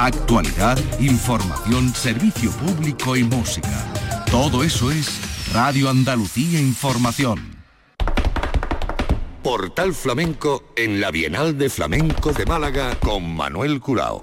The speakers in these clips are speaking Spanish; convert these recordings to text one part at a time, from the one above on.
actualidad, información, servicio público y música. Todo eso es Radio Andalucía Información. Portal Flamenco en la Bienal de Flamenco de Málaga con Manuel Curao.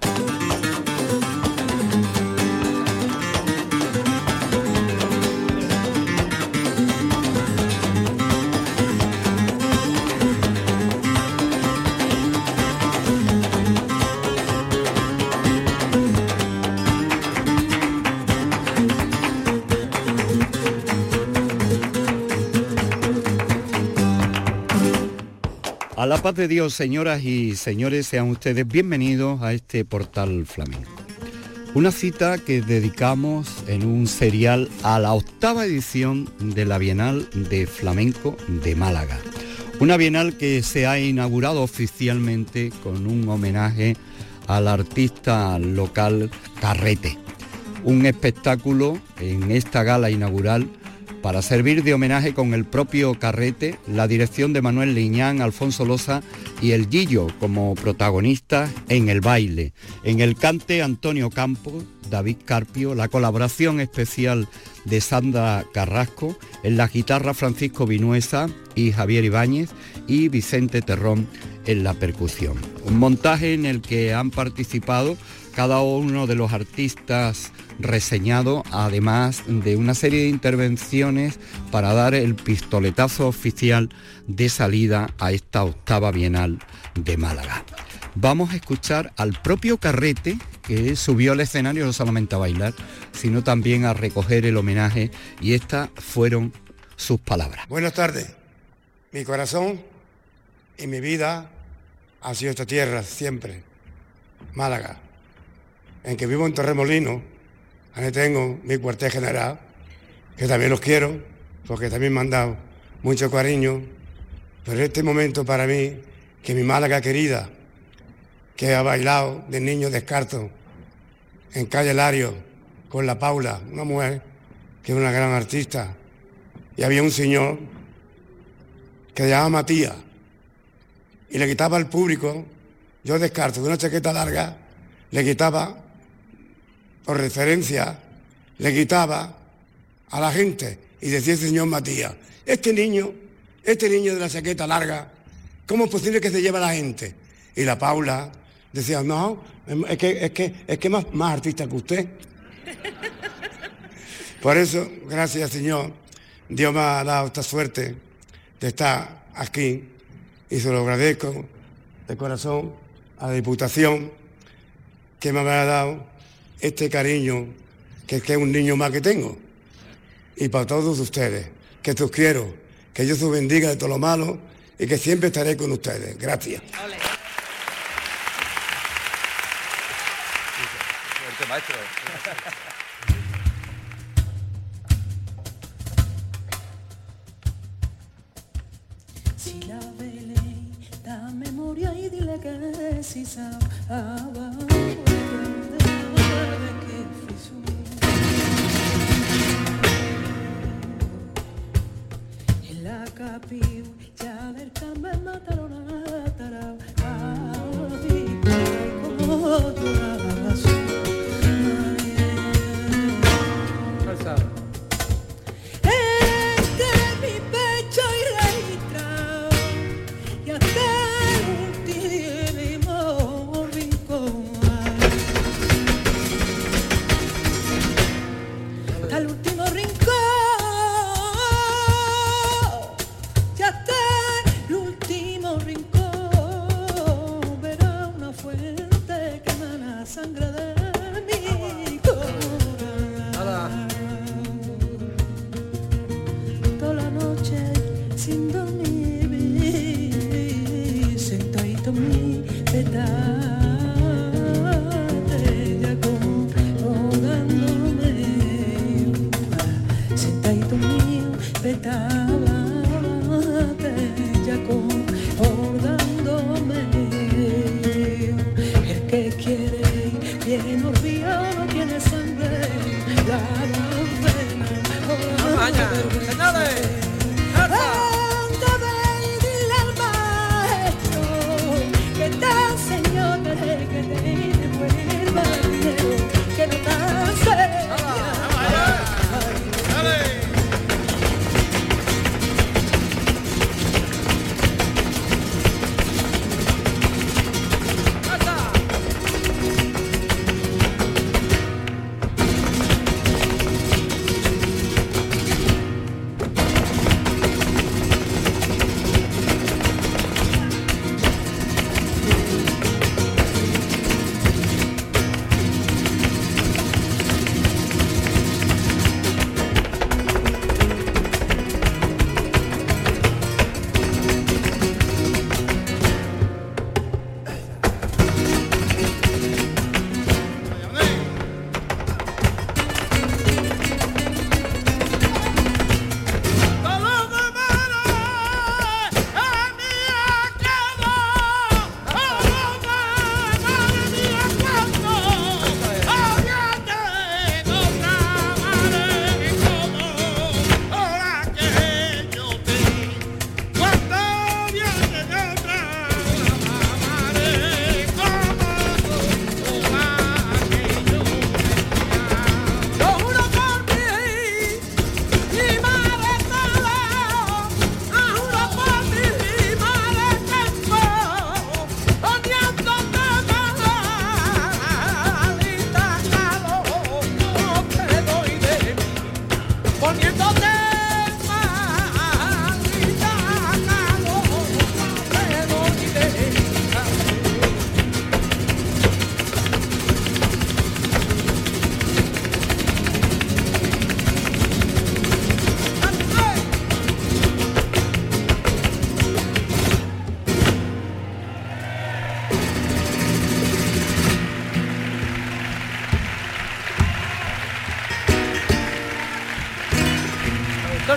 La paz de Dios, señoras y señores, sean ustedes bienvenidos a este portal flamenco. Una cita que dedicamos en un serial a la octava edición de la Bienal de Flamenco de Málaga. Una bienal que se ha inaugurado oficialmente con un homenaje al artista local Carrete. Un espectáculo en esta gala inaugural para servir de homenaje con el propio carrete, la dirección de Manuel Liñán, Alfonso Loza y el Gillo como protagonistas en el baile. En el cante Antonio Campos, David Carpio, la colaboración especial de Sandra Carrasco, en la guitarra Francisco Vinuesa y Javier Ibáñez y Vicente Terrón en la percusión. Un montaje en el que han participado cada uno de los artistas reseñado, además de una serie de intervenciones para dar el pistoletazo oficial de salida a esta octava bienal de Málaga. Vamos a escuchar al propio Carrete, que subió al escenario no solamente a bailar, sino también a recoger el homenaje, y estas fueron sus palabras. Buenas tardes. Mi corazón y mi vida ha sido esta tierra siempre, Málaga en que vivo en Torremolino, ahí tengo mi cuartel general, que también los quiero, porque también me han dado mucho cariño, pero este momento para mí, que mi Málaga querida, que ha bailado de niño descarto en calle Lario con la Paula, una mujer que es una gran artista, y había un señor que se llamaba Matías, y le quitaba al público, yo descarto, de una chaqueta larga, le quitaba por referencia, le quitaba a la gente y decía el señor Matías, este niño, este niño de la chaqueta larga, ¿cómo es posible que se lleve a la gente? Y la Paula decía, no, es que es que es que más, más artista que usted. Por eso, gracias Señor, Dios me ha dado esta suerte de estar aquí y se lo agradezco de corazón a la Diputación que me ha dado este cariño que, es un niño más que tengo. Y para todos ustedes, que os quiero, que Dios os bendiga de todo lo malo y que siempre estaré con ustedes. Gracias.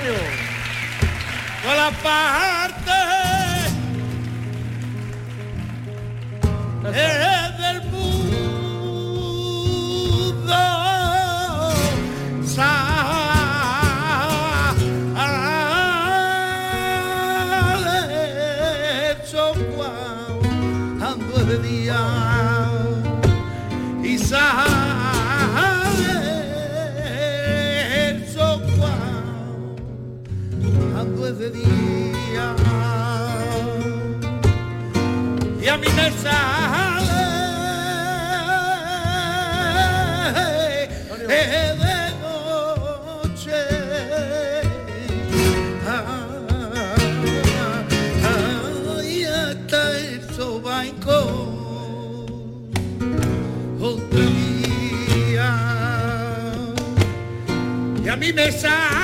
coño. La parte. sale eh, de noche. Ay, hasta el sobanco otro día. Y a mí me sale.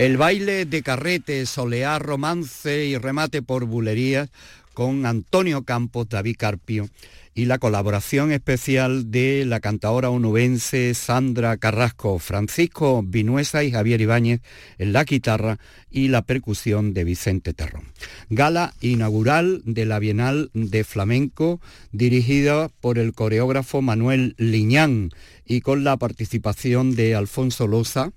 El baile de carrete, solear, romance y remate por bulerías con Antonio Campos, David Carpio y la colaboración especial de la cantadora onubense Sandra Carrasco, Francisco Vinuesa y Javier Ibáñez en la guitarra y la percusión de Vicente Terrón. Gala inaugural de la Bienal de Flamenco dirigida por el coreógrafo Manuel Liñán y con la participación de Alfonso Loza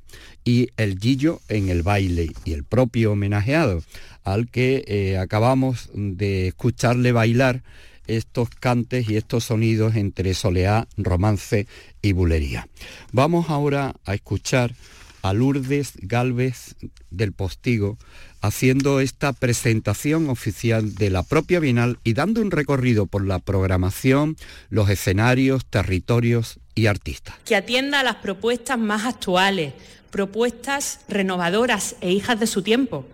y el Gillo en el baile y el propio homenajeado al que eh, acabamos de escucharle bailar estos cantes y estos sonidos entre soleá, romance y bulería. Vamos ahora a escuchar a Lourdes Galvez del Postigo haciendo esta presentación oficial de la propia Bienal y dando un recorrido por la programación, los escenarios, territorios y artistas. Que atienda a las propuestas más actuales, propuestas renovadoras e hijas de su tiempo,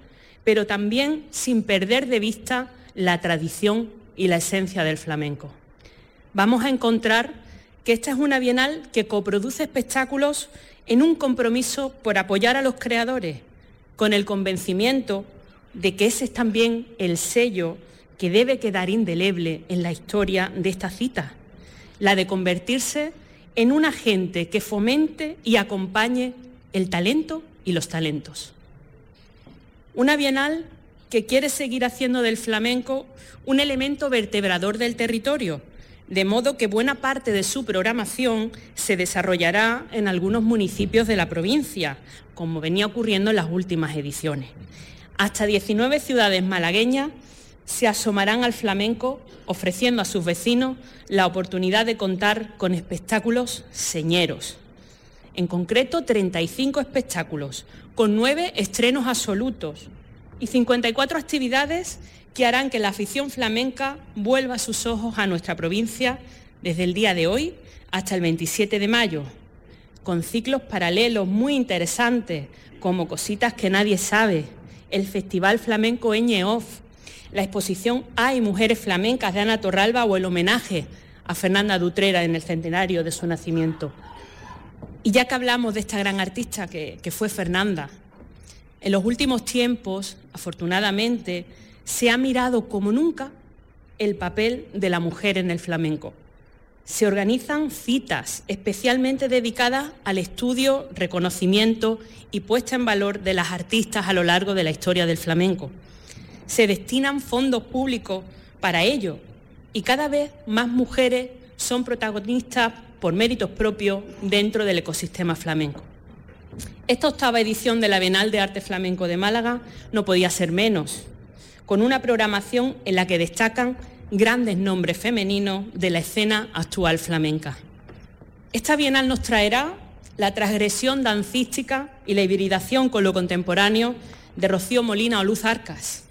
pero también sin perder de vista la tradición y la esencia del flamenco. Vamos a encontrar que esta es una bienal que coproduce espectáculos en un compromiso por apoyar a los creadores, con el convencimiento de que ese es también el sello que debe quedar indeleble en la historia de esta cita, la de convertirse en un agente que fomente y acompañe el talento y los talentos. Una bienal que quiere seguir haciendo del flamenco un elemento vertebrador del territorio, de modo que buena parte de su programación se desarrollará en algunos municipios de la provincia, como venía ocurriendo en las últimas ediciones. Hasta 19 ciudades malagueñas se asomarán al flamenco ofreciendo a sus vecinos la oportunidad de contar con espectáculos señeros. En concreto, 35 espectáculos, con nueve estrenos absolutos, y 54 actividades que harán que la afición flamenca vuelva sus ojos a nuestra provincia desde el día de hoy hasta el 27 de mayo, con ciclos paralelos muy interesantes como Cositas que nadie sabe, el Festival Flamenco Eñeoff, la exposición Hay Mujeres Flamencas de Ana Torralba o el homenaje a Fernanda Dutrera en el centenario de su nacimiento. Y ya que hablamos de esta gran artista que, que fue Fernanda, en los últimos tiempos, afortunadamente, se ha mirado como nunca el papel de la mujer en el flamenco. Se organizan citas especialmente dedicadas al estudio, reconocimiento y puesta en valor de las artistas a lo largo de la historia del flamenco. Se destinan fondos públicos para ello y cada vez más mujeres son protagonistas por méritos propios dentro del ecosistema flamenco. Esta octava edición de la Bienal de Arte Flamenco de Málaga no podía ser menos, con una programación en la que destacan grandes nombres femeninos de la escena actual flamenca. Esta Bienal nos traerá la transgresión dancística y la hibridación con lo contemporáneo de Rocío Molina o Luz Arcas,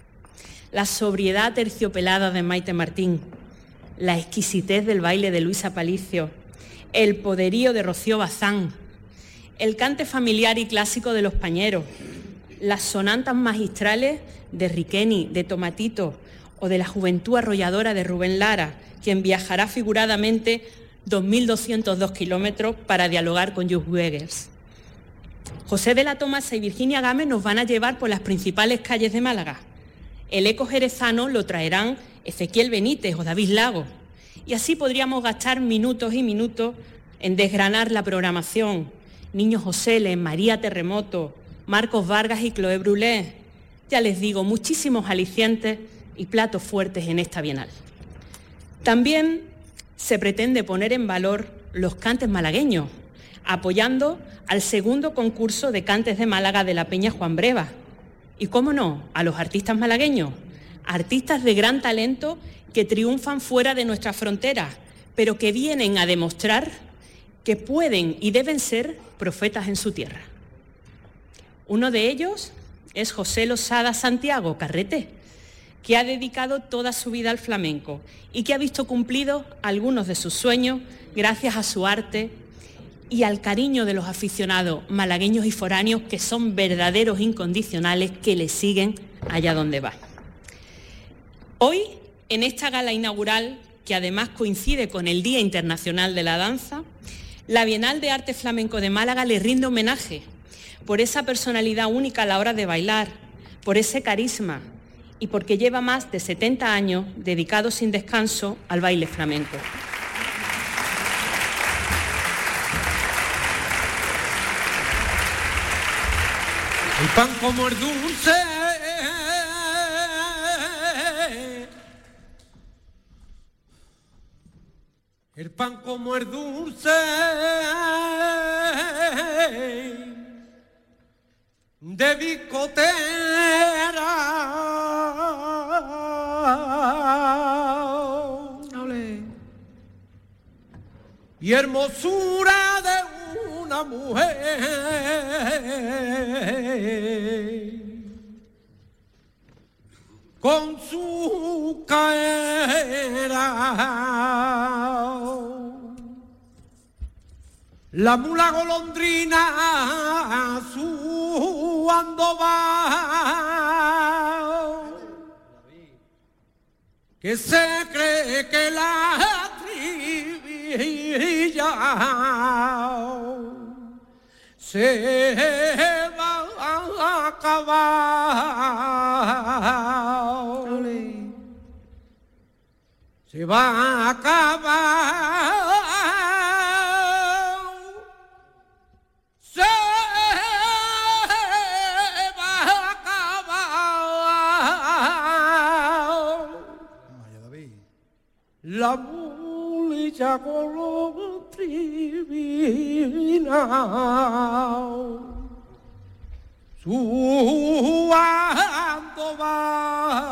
la sobriedad terciopelada de Maite Martín, la exquisitez del baile de Luisa Palicio, el poderío de Rocío Bazán, el cante familiar y clásico de los pañeros, las sonantas magistrales de Riqueni, de Tomatito o de la juventud arrolladora de Rubén Lara, quien viajará figuradamente 2.202 kilómetros para dialogar con Jules Wegers. José de la Tomasa y Virginia Gámez nos van a llevar por las principales calles de Málaga. El eco jerezano lo traerán Ezequiel Benítez o David Lago. Y así podríamos gastar minutos y minutos en desgranar la programación, Niño José, María Terremoto, Marcos Vargas y Chloé Brulé. Ya les digo, muchísimos alicientes y platos fuertes en esta Bienal. También se pretende poner en valor los cantes malagueños, apoyando al segundo concurso de cantes de Málaga de la Peña Juan Breva. Y cómo no, a los artistas malagueños, artistas de gran talento que triunfan fuera de nuestras fronteras, pero que vienen a demostrar que pueden y deben ser profetas en su tierra. Uno de ellos es José Losada Santiago Carrete, que ha dedicado toda su vida al flamenco y que ha visto cumplidos algunos de sus sueños gracias a su arte y al cariño de los aficionados malagueños y foráneos que son verdaderos incondicionales que le siguen allá donde va. Hoy, en esta gala inaugural, que además coincide con el Día Internacional de la Danza, la Bienal de Arte Flamenco de Málaga le rinde homenaje, por esa personalidad única a la hora de bailar, por ese carisma y porque lleva más de 70 años dedicado sin descanso al baile flamenco. El pan como el dulce. El pan como el dulce. De bicotera. Y hermosura de una mujer con su caera. La mula golondrina su va que se cree que la trivilla se va a acabar. Se va a acabar. La mulilla golondrina suando va.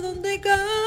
donde cae.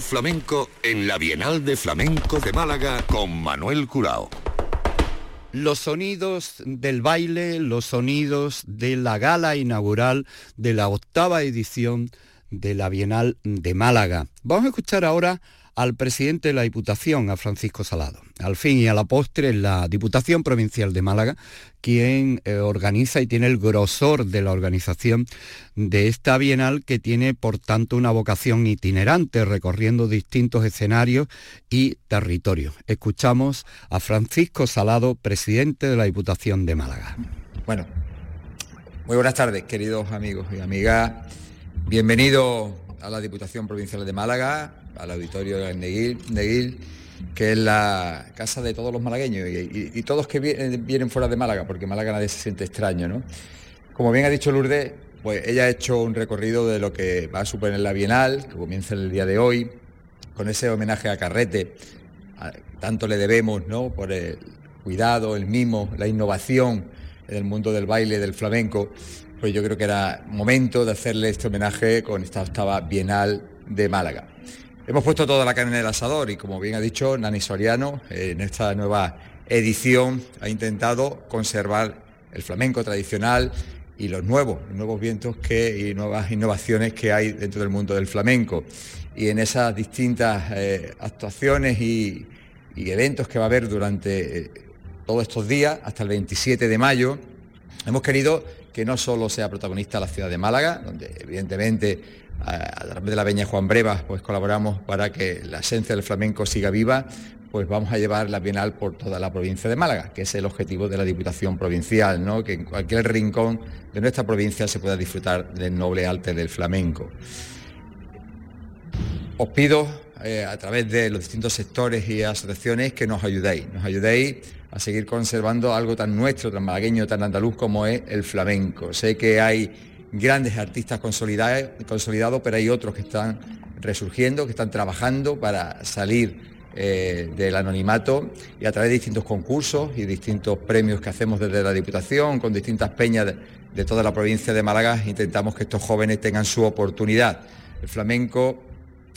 Flamenco en la Bienal de Flamenco de Málaga con Manuel Curao. Los sonidos del baile, los sonidos de la gala inaugural de la octava edición de la Bienal de Málaga. Vamos a escuchar ahora al presidente de la Diputación, a Francisco Salado. Al fin y a la postre, la Diputación Provincial de Málaga, quien eh, organiza y tiene el grosor de la organización de esta Bienal, que tiene, por tanto, una vocación itinerante, recorriendo distintos escenarios y territorios. Escuchamos a Francisco Salado, presidente de la Diputación de Málaga. Bueno, muy buenas tardes, queridos amigos y amigas. Bienvenidos a la Diputación Provincial de Málaga, al auditorio de Neguil, que es la casa de todos los malagueños y, todos que vienen, vienen fuera de Málaga, porque Málaga nadie se siente extraño, ¿no? Como bien ha dicho Lourdes, pues ella ha hecho un recorrido de lo que va a suponer la Bienal, que comienza el día de hoy, con ese homenaje a Carrete. Tanto le debemos, ¿no? Por el cuidado, el mimo, la innovación en el mundo del baile, del flamenco. Pues yo creo que era momento de hacerle este homenaje con esta octava Bienal de Málaga. Hemos puesto toda la carne en el asador y como bien ha dicho Nani Soriano, en esta nueva edición ha intentado conservar el flamenco tradicional y los nuevos, nuevos vientos que, y nuevas innovaciones que hay dentro del mundo del flamenco. Y en esas distintas eh, actuaciones y, y eventos que va a haber durante eh, todos estos días, hasta el 27 de mayo, hemos querido que no solo sea protagonista la ciudad de Málaga, donde evidentemente a, través de la Peña Juan Brevas pues colaboramos para que la esencia del flamenco siga viva, pues vamos a llevar la Bienal por toda la provincia de Málaga, que es el objetivo de la Diputación Provincial, ¿no? que en cualquier rincón de nuestra provincia se pueda disfrutar del noble arte del flamenco. Os pido eh, a través de los distintos sectores y asociaciones que nos ayudéis, nos ayudéis a seguir conservando algo tan nuestro, tan malagueño, tan andaluz como es el flamenco. Sé que hay grandes artistas consolidados, pero hay otros que están resurgiendo, que están trabajando para salir eh, del anonimato y a través de distintos concursos y distintos premios que hacemos desde la Diputación, con distintas peñas de, toda la provincia de Málaga, intentamos que estos jóvenes tengan su oportunidad. El flamenco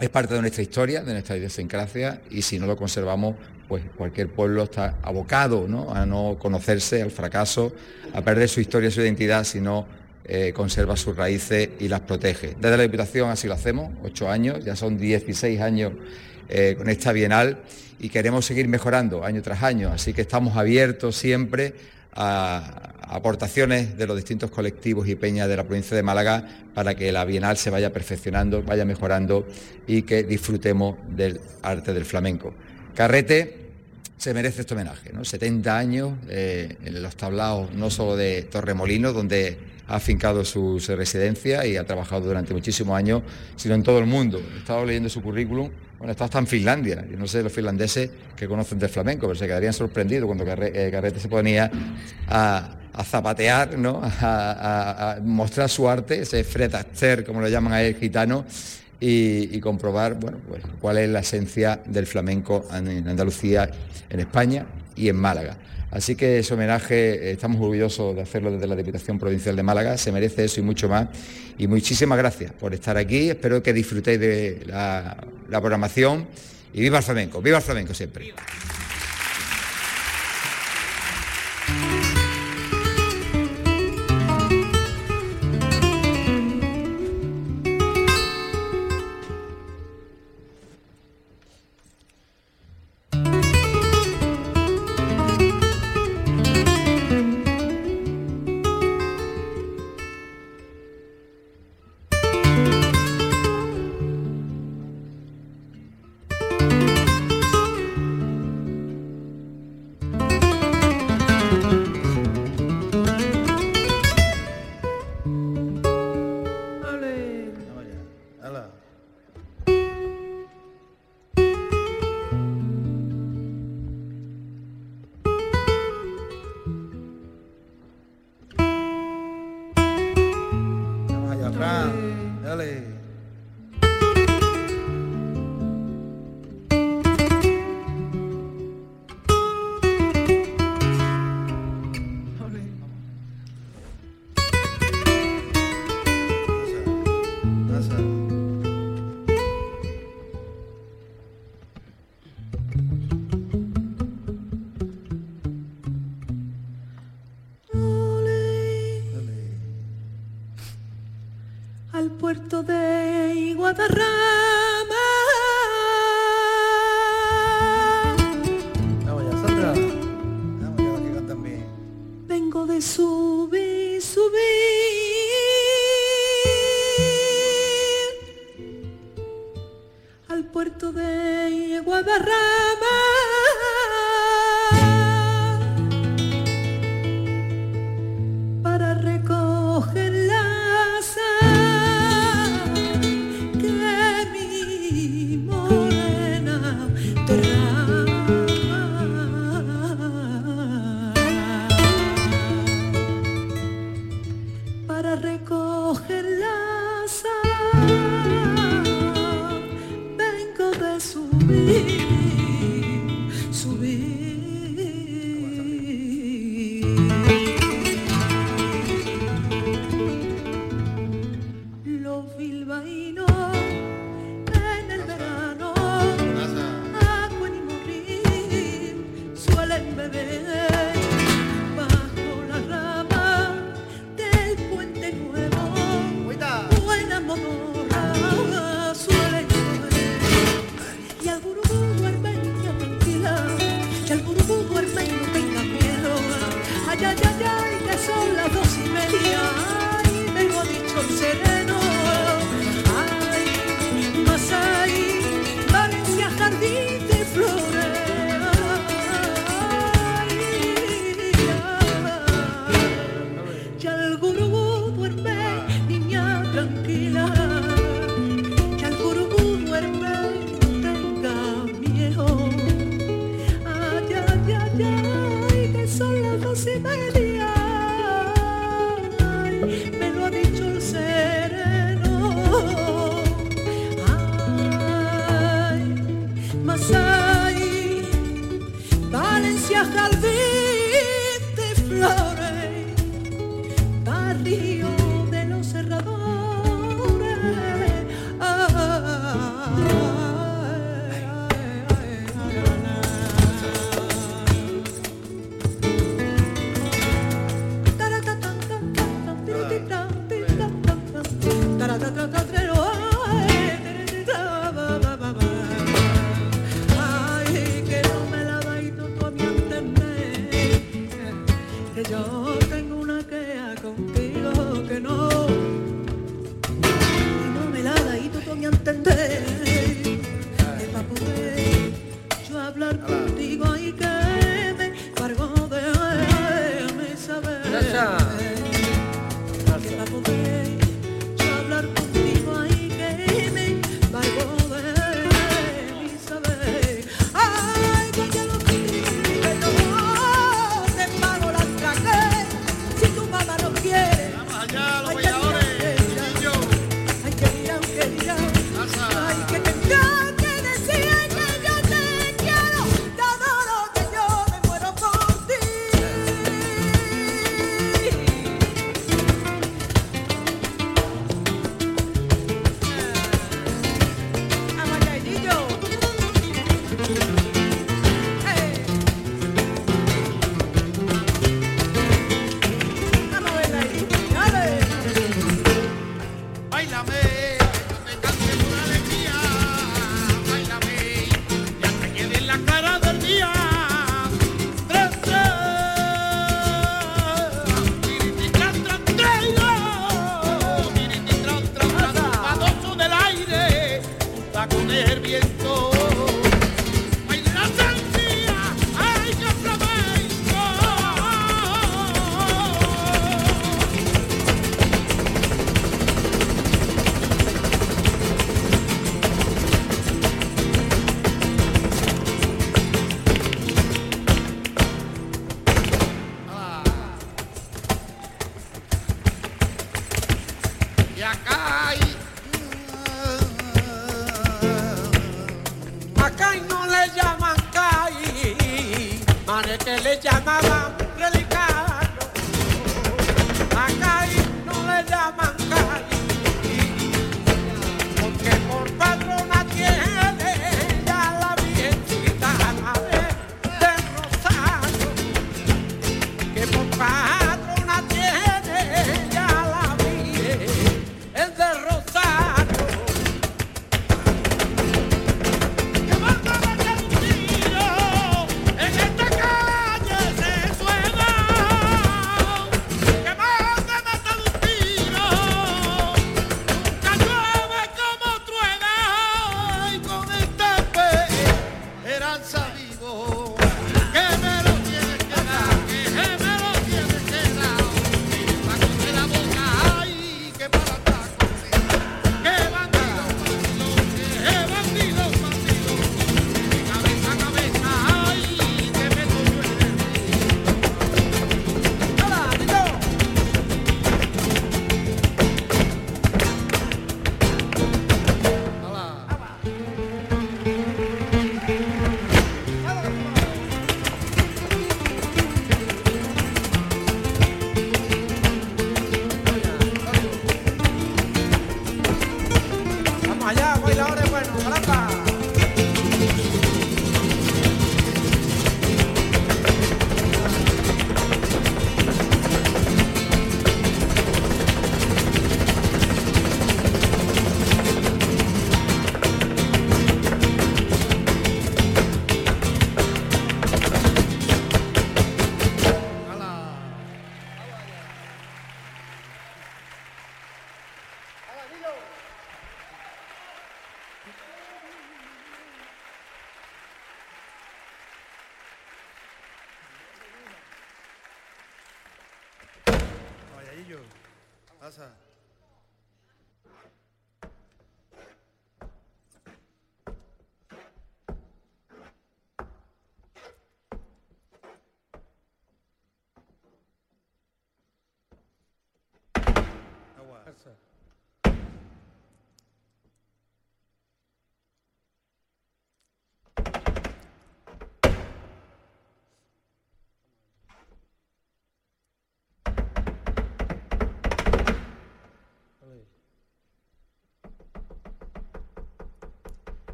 es parte de nuestra historia, de nuestra idiosincrasia, y si no lo conservamos, pues cualquier pueblo está abocado a no conocerse, al fracaso, a perder su historia, su identidad, si no eh, conserva sus raíces y las protege. Desde la Diputación así lo hacemos, ocho años, ya son 16 años eh, con esta Bienal y queremos seguir mejorando año tras año, así que estamos abiertos siempre a aportaciones de los distintos colectivos y peñas de la provincia de Málaga para que la Bienal se vaya perfeccionando, vaya mejorando y que disfrutemos del arte del flamenco. Carrete se merece este homenaje. ¿no? 70 años eh, en los tablaos no solo de Torremolinos, donde ha afincado su, residencia y ha trabajado durante muchísimos años, sino en todo el mundo. He estado leyendo su currículum, bueno, está hasta en Finlandia. Yo no sé los finlandeses que conocen del flamenco, pero se quedarían sorprendidos cuando Carrete, eh, se ponía a, zapatear, ¿no? A, mostrar su arte, ese fretaster, como lo llaman a él, gitano, y, y, comprobar bueno, pues, cuál es la esencia del flamenco en Andalucía, en España y en Málaga. Así que ese homenaje eh, estamos orgullosos de hacerlo desde la Diputación Provincial de Málaga, se merece eso y mucho más. Y muchísimas gracias por estar aquí, espero que disfrutéis de la, programación y viva el flamenco, viva el flamenco siempre. Para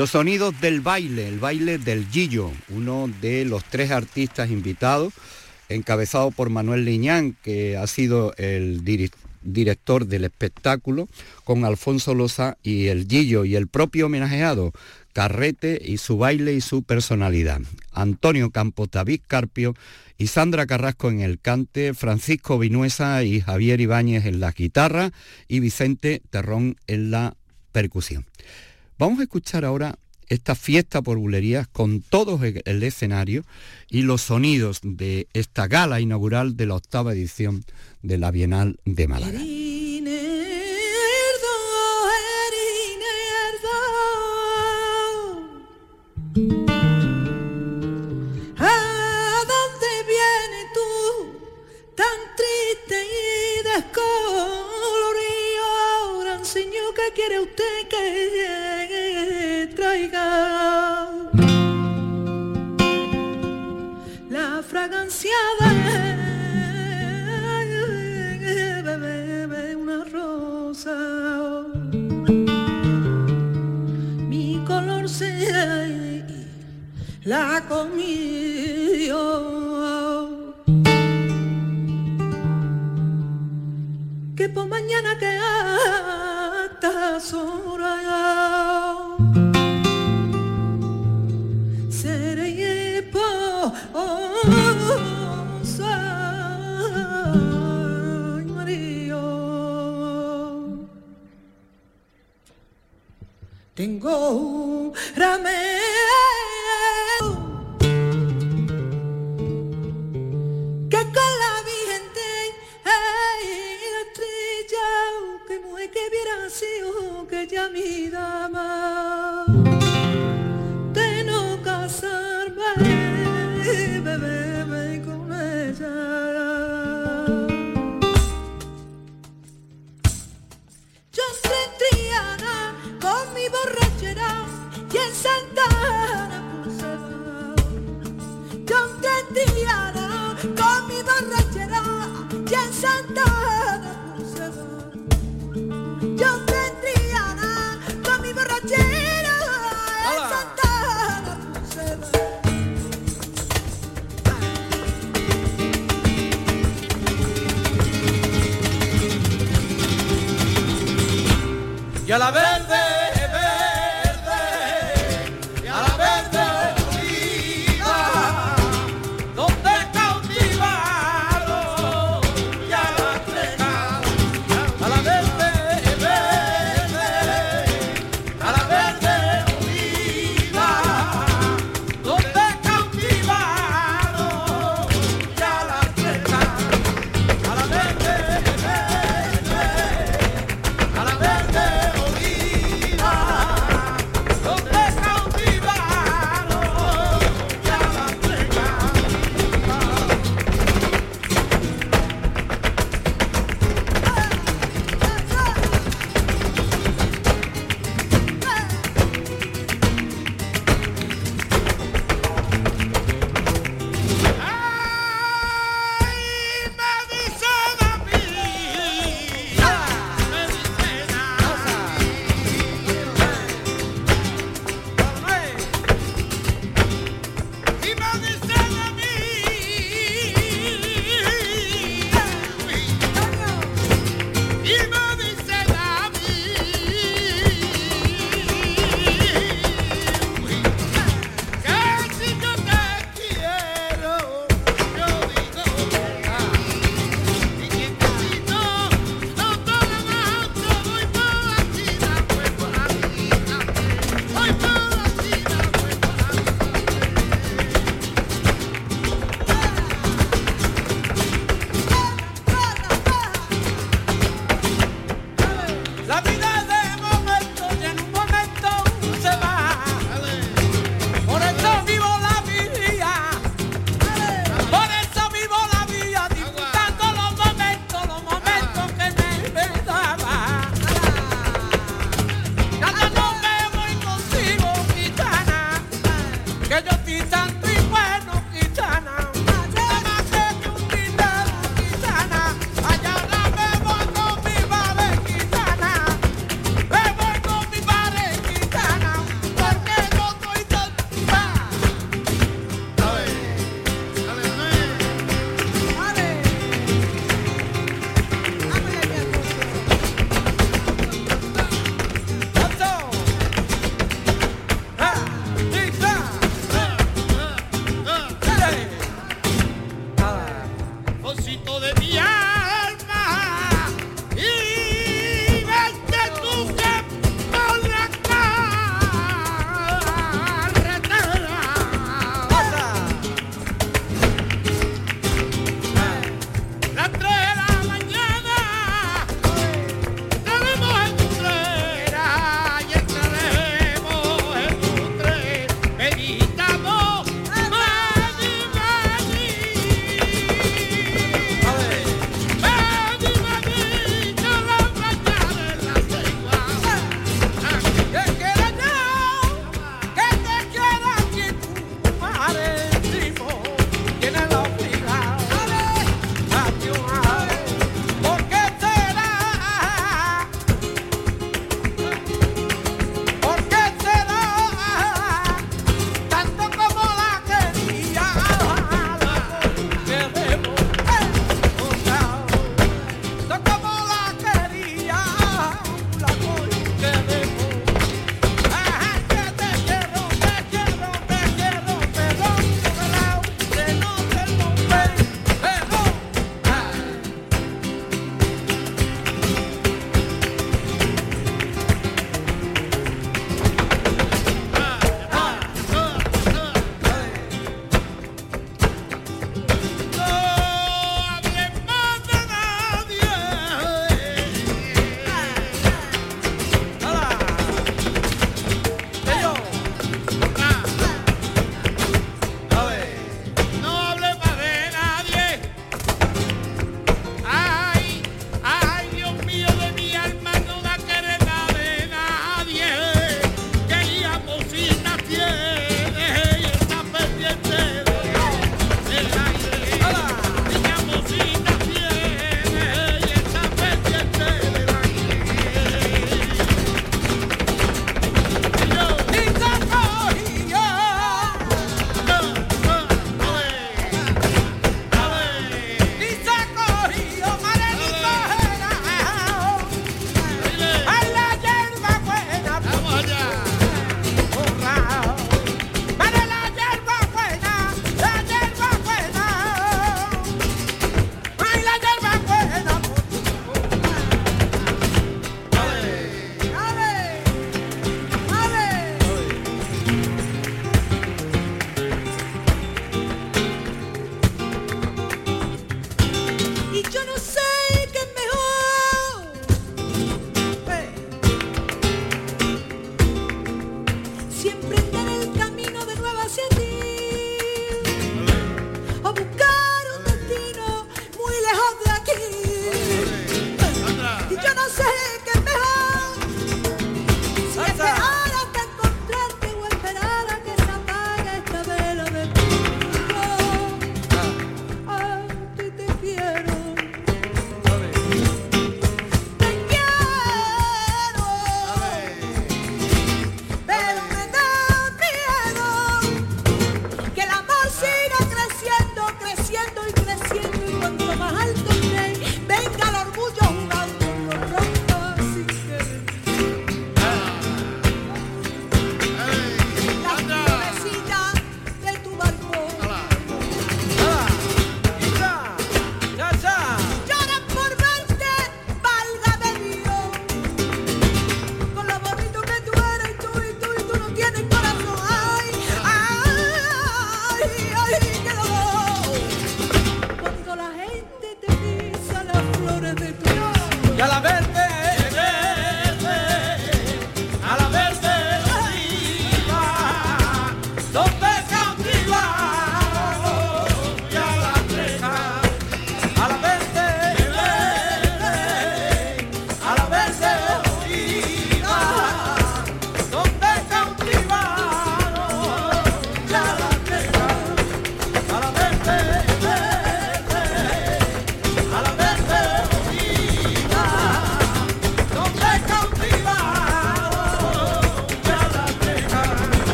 Los sonidos del baile, el baile del Gillo, uno de los tres artistas invitados, encabezado por Manuel Liñán, que ha sido el director del espectáculo, con Alfonso Loza y el Gillo y el propio homenajeado, Carrete y su baile y su personalidad. Antonio Campos, David Carpio y Sandra Carrasco en el cante, Francisco Vinuesa y Javier Ibáñez en la guitarra y Vicente Terrón en la percusión. Vamos a escuchar ahora esta fiesta por bulerías con todo el escenario y los sonidos de esta gala inaugural de la octava edición de la Bienal de Málaga. Señor, ¿qué quiere usted que La fragancia de una rosa. Mi color se la comió. Que por mañana que hasta Tengo un remedio que con la ay, estrella que mujer que hubiera sido que ya mi dama y a la verde,